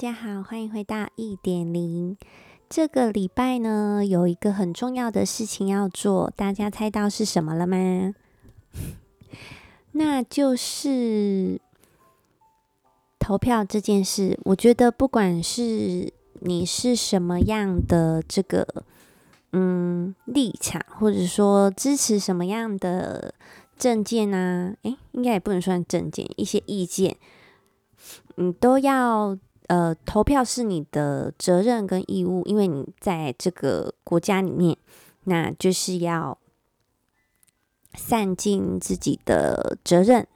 大家好，欢迎回到一点零。这个礼拜呢，有一个很重要的事情要做，大家猜到是什么了吗？那就是投票这件事。我觉得，不管是你是什么样的这个嗯立场，或者说支持什么样的政见啊，诶，应该也不能算政见，一些意见，你都要。呃，投票是你的责任跟义务，因为你在这个国家里面，那就是要散尽自己的责任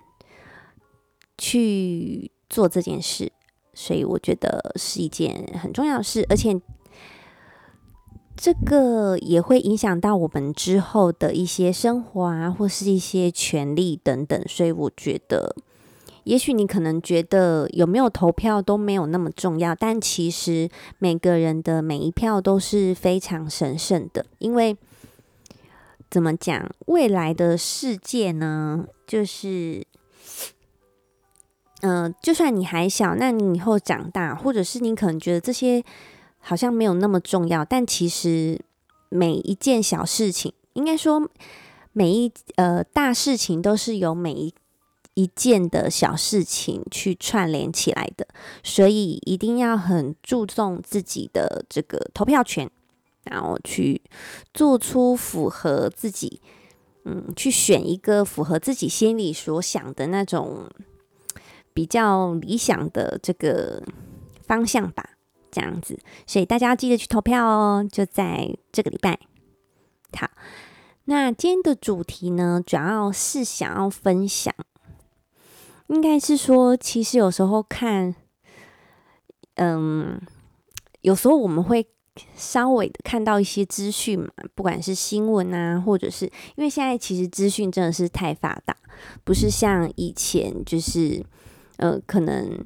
去做这件事，所以我觉得是一件很重要的事，而且这个也会影响到我们之后的一些生活啊，或是一些权利等等，所以我觉得。也许你可能觉得有没有投票都没有那么重要，但其实每个人的每一票都是非常神圣的。因为怎么讲，未来的世界呢，就是，嗯、就算你还小，那你以后长大，或者是你可能觉得这些好像没有那么重要，但其实每一件小事情，应该说每一呃大事情，都是由每一。一件的小事情去串联起来的，所以一定要很注重自己的这个投票权，然后去做出符合自己，嗯，去选一个符合自己心里所想的那种比较理想的这个方向吧，这样子。所以大家要记得去投票哦，就在这个礼拜。好，那今天的主题呢，主要是想要分享。应该是说，其实有时候看，嗯，有时候我们会稍微的看到一些资讯嘛，不管是新闻啊，或者是因为现在其实资讯真的是太发达，不是像以前，就是呃，可能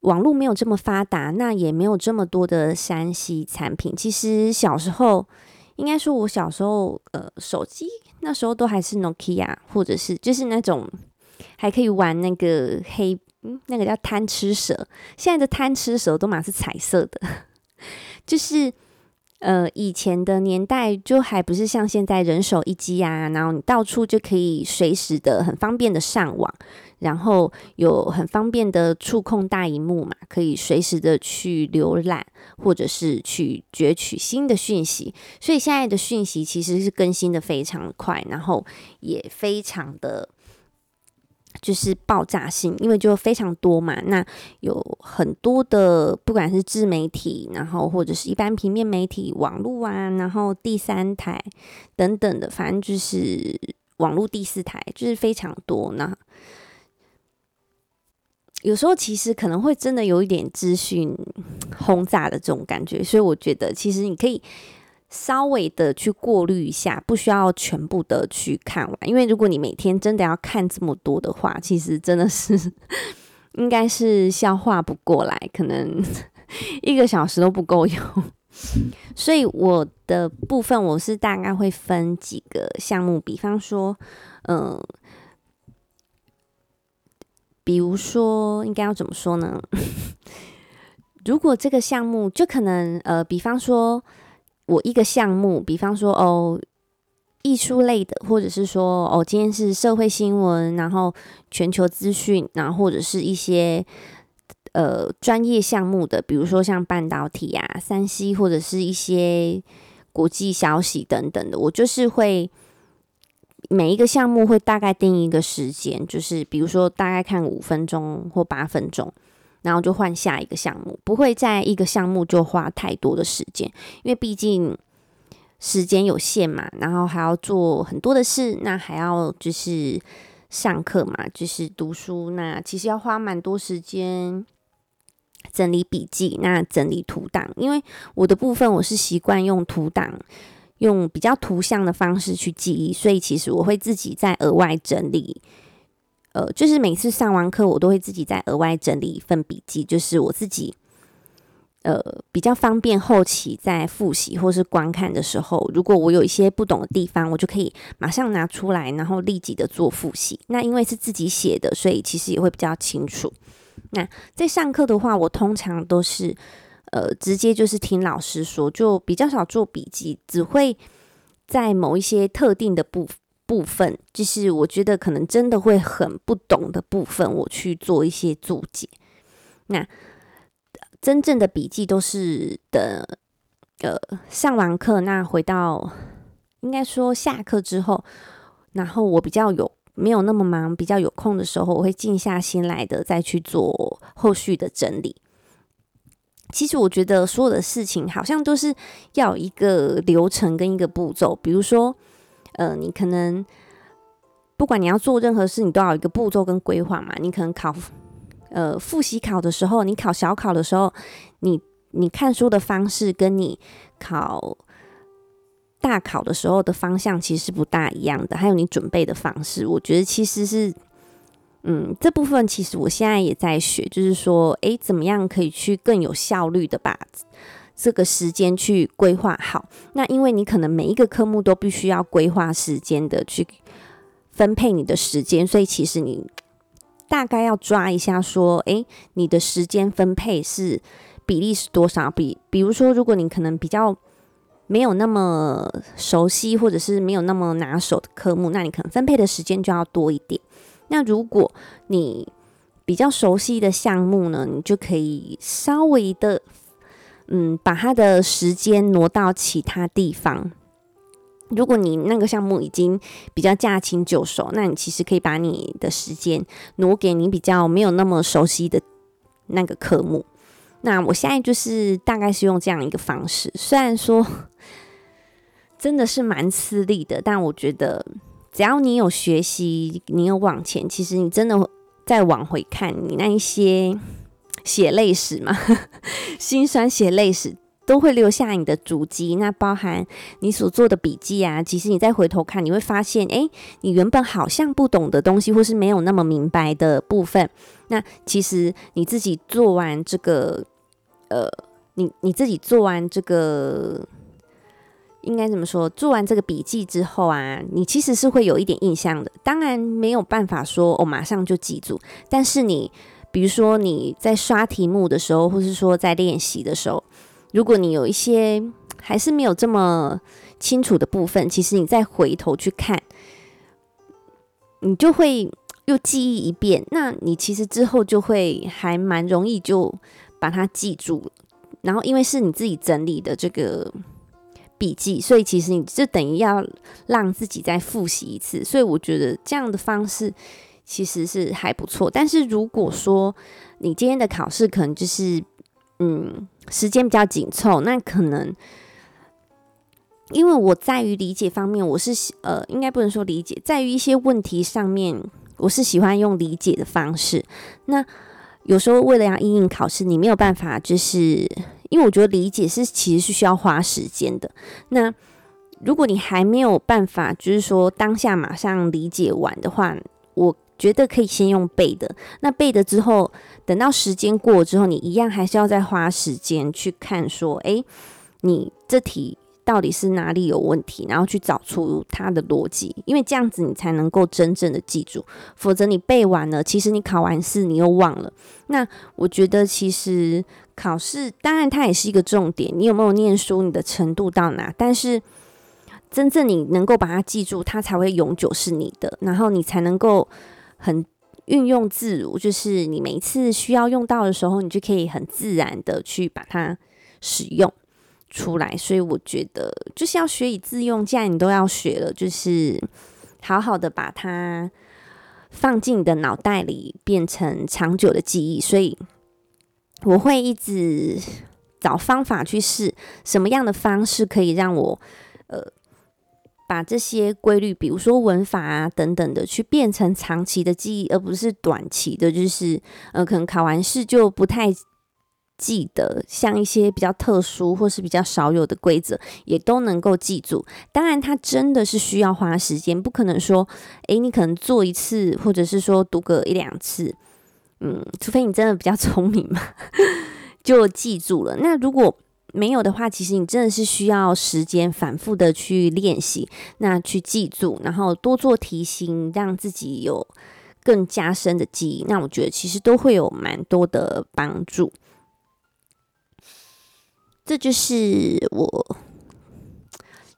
网络没有这么发达，那也没有这么多的山西产品。其实小时候，应该说我小时候，呃，手机那时候都还是 Nokia，或者是就是那种。还可以玩那个黑，嗯，那个叫贪吃蛇。现在的贪吃蛇都满是彩色的，就是呃，以前的年代就还不是像现在人手一机啊，然后你到处就可以随时的很方便的上网，然后有很方便的触控大荧幕嘛，可以随时的去浏览或者是去攫取新的讯息。所以现在的讯息其实是更新的非常快，然后也非常的。就是爆炸性，因为就非常多嘛。那有很多的，不管是自媒体，然后或者是一般平面媒体、网络啊，然后第三台等等的，反正就是网络第四台，就是非常多。那有时候其实可能会真的有一点资讯轰炸的这种感觉，所以我觉得其实你可以。稍微的去过滤一下，不需要全部的去看完，因为如果你每天真的要看这么多的话，其实真的是 应该是消化不过来，可能 一个小时都不够用。所以我的部分我是大概会分几个项目，比方说，嗯、比如说应该要怎么说呢？如果这个项目就可能呃，比方说。我一个项目，比方说哦，艺术类的，或者是说哦，今天是社会新闻，然后全球资讯，然后或者是一些呃专业项目的，比如说像半导体啊、三 C 或者是一些国际消息等等的，我就是会每一个项目会大概定一个时间，就是比如说大概看五分钟或八分钟。然后就换下一个项目，不会在一个项目就花太多的时间，因为毕竟时间有限嘛。然后还要做很多的事，那还要就是上课嘛，就是读书。那其实要花蛮多时间整理笔记，那整理图档。因为我的部分我是习惯用图档，用比较图像的方式去记忆，所以其实我会自己再额外整理。呃，就是每次上完课，我都会自己再额外整理一份笔记，就是我自己呃比较方便后期在复习或是观看的时候，如果我有一些不懂的地方，我就可以马上拿出来，然后立即的做复习。那因为是自己写的，所以其实也会比较清楚。那在上课的话，我通常都是呃直接就是听老师说，就比较少做笔记，只会在某一些特定的部分部分，就是我觉得可能真的会很不懂的部分，我去做一些注解。那真正的笔记都是等呃上完课，那回到应该说下课之后，然后我比较有。没有那么忙，比较有空的时候，我会静下心来的再去做后续的整理。其实我觉得所有的事情好像都是要一个流程跟一个步骤。比如说，呃，你可能不管你要做任何事，你都要有一个步骤跟规划嘛。你可能考呃复习考的时候，你考小考的时候，你你看书的方式跟你考。大考的时候的方向其实是不大一样的，还有你准备的方式，我觉得其实是，嗯，这部分其实我现在也在学，就是说，诶，怎么样可以去更有效率的把这个时间去规划好？那因为你可能每一个科目都必须要规划时间的去分配你的时间，所以其实你大概要抓一下，说，诶，你的时间分配是比例是多少？比比如说，如果你可能比较。没有那么熟悉，或者是没有那么拿手的科目，那你可能分配的时间就要多一点。那如果你比较熟悉的项目呢，你就可以稍微的，嗯，把他的时间挪到其他地方。如果你那个项目已经比较驾轻就熟，那你其实可以把你的时间挪给你比较没有那么熟悉的那个科目。那我现在就是大概是用这样一个方式，虽然说。真的是蛮吃力的，但我觉得只要你有学习，你有往前，其实你真的再往回看你那一些血泪史嘛，心酸血泪史都会留下你的足迹。那包含你所做的笔记啊，其实你再回头看，你会发现，诶，你原本好像不懂的东西，或是没有那么明白的部分，那其实你自己做完这个，呃，你你自己做完这个。应该怎么说？做完这个笔记之后啊，你其实是会有一点印象的。当然没有办法说哦，马上就记住。但是你，比如说你在刷题目的时候，或是说在练习的时候，如果你有一些还是没有这么清楚的部分，其实你再回头去看，你就会又记忆一遍。那你其实之后就会还蛮容易就把它记住。然后因为是你自己整理的这个。笔记，所以其实你就等于要让自己再复习一次，所以我觉得这样的方式其实是还不错。但是如果说你今天的考试可能就是嗯时间比较紧凑，那可能因为我在于理解方面，我是呃应该不能说理解，在于一些问题上面，我是喜欢用理解的方式。那有时候为了要应应考试，你没有办法就是。因为我觉得理解是其实是需要花时间的。那如果你还没有办法，就是说当下马上理解完的话，我觉得可以先用背的。那背的之后，等到时间过之后，你一样还是要再花时间去看，说，诶，你这题到底是哪里有问题，然后去找出它的逻辑。因为这样子你才能够真正的记住，否则你背完了，其实你考完试你又忘了。那我觉得其实。考试当然它也是一个重点，你有没有念书，你的程度到哪？但是真正你能够把它记住，它才会永久是你的，然后你才能够很运用自如，就是你每一次需要用到的时候，你就可以很自然的去把它使用出来。所以我觉得就是要学以致用，既然你都要学了，就是好好的把它放进你的脑袋里，变成长久的记忆。所以。我会一直找方法去试什么样的方式可以让我呃把这些规律，比如说文法啊等等的，去变成长期的记忆，而不是短期的，就是呃可能考完试就不太记得。像一些比较特殊或是比较少有的规则，也都能够记住。当然，它真的是需要花时间，不可能说，诶，你可能做一次，或者是说读个一两次。嗯，除非你真的比较 聪明嘛，就记住了。那如果没有的话，其实你真的是需要时间反复的去练习，那去记住，然后多做题型，让自己有更加深的记忆，那我觉得其实都会有蛮多的帮助。这就是我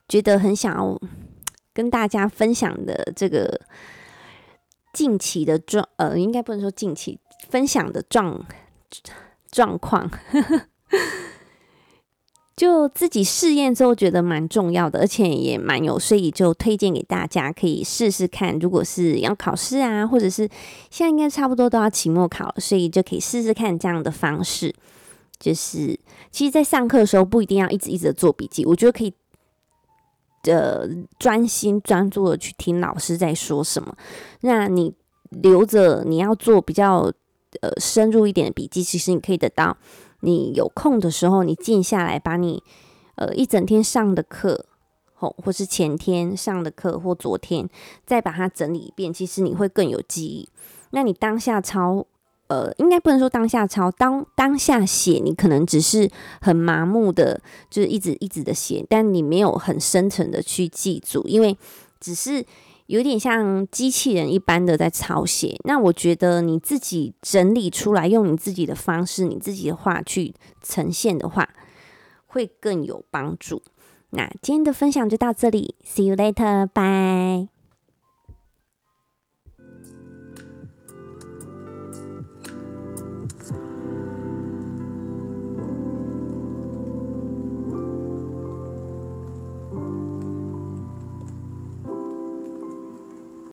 觉得很想要跟大家分享的这个近期的状，呃，应该不能说近期分享的状状况。就自己试验之后觉得蛮重要的，而且也蛮有，所以就推荐给大家可以试试看。如果是要考试啊，或者是现在应该差不多都要期末考了，所以就可以试试看这样的方式。就是其实，在上课的时候不一定要一直一直做笔记，我觉得可以呃专心专注的去听老师在说什么。那你留着你要做比较呃深入一点的笔记，其实你可以得到。你有空的时候，你静下来，把你呃一整天上的课，或或是前天上的课，或昨天再把它整理一遍，其实你会更有记忆。那你当下抄，呃，应该不能说当下抄，当当下写，你可能只是很麻木的，就是一直一直的写，但你没有很深层的去记住，因为只是。有点像机器人一般的在抄写，那我觉得你自己整理出来，用你自己的方式、你自己的话去呈现的话，会更有帮助。那今天的分享就到这里，See you later，bye。